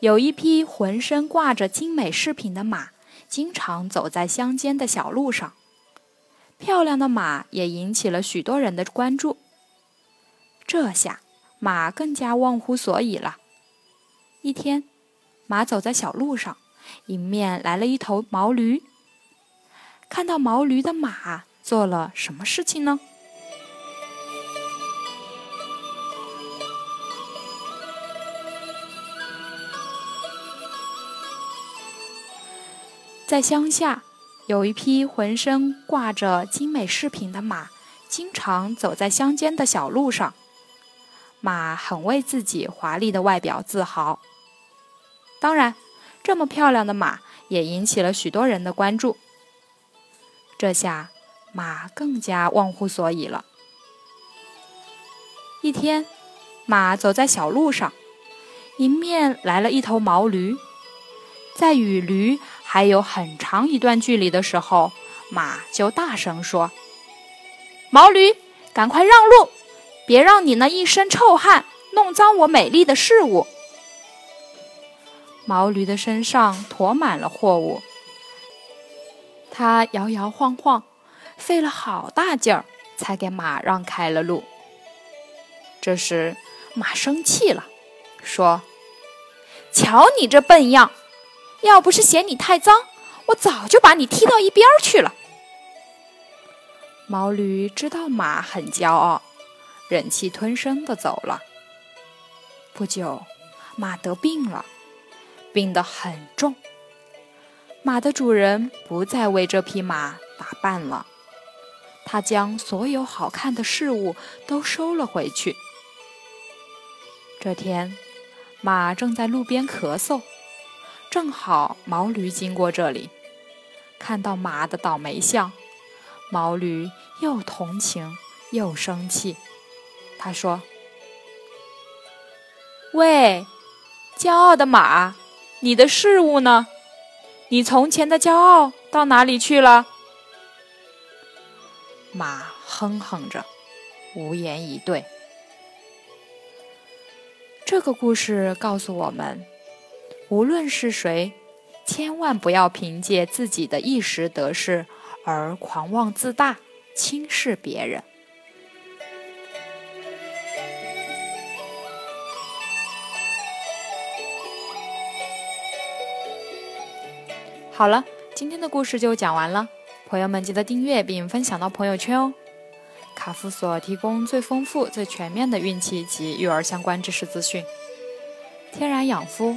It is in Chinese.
有一匹浑身挂着精美饰品的马，经常走在乡间的小路上。漂亮的马也引起了许多人的关注。这下马更加忘乎所以了。一天，马走在小路上，迎面来了一头毛驴。看到毛驴的马。做了什么事情呢？在乡下，有一匹浑身挂着精美饰品的马，经常走在乡间的小路上。马很为自己华丽的外表自豪。当然，这么漂亮的马也引起了许多人的关注。这下。马更加忘乎所以了。一天，马走在小路上，迎面来了一头毛驴。在与驴还有很长一段距离的时候，马就大声说：“毛驴，赶快让路，别让你那一身臭汗弄脏我美丽的事物。”毛驴的身上驮满了货物，它摇摇晃晃。费了好大劲儿，才给马让开了路。这时，马生气了，说：“瞧你这笨样，要不是嫌你太脏，我早就把你踢到一边去了。”毛驴知道马很骄傲，忍气吞声的走了。不久，马得病了，病得很重。马的主人不再为这匹马打扮了。他将所有好看的事物都收了回去。这天，马正在路边咳嗽，正好毛驴经过这里，看到马的倒霉相，毛驴又同情又生气。他说：“喂，骄傲的马，你的事物呢？你从前的骄傲到哪里去了？”马哼哼着，无言以对。这个故事告诉我们，无论是谁，千万不要凭借自己的一时得势而狂妄自大、轻视别人。好了，今天的故事就讲完了。朋友们，记得订阅并分享到朋友圈哦！卡夫所提供最丰富、最全面的孕期及育儿相关知识资讯。天然养肤，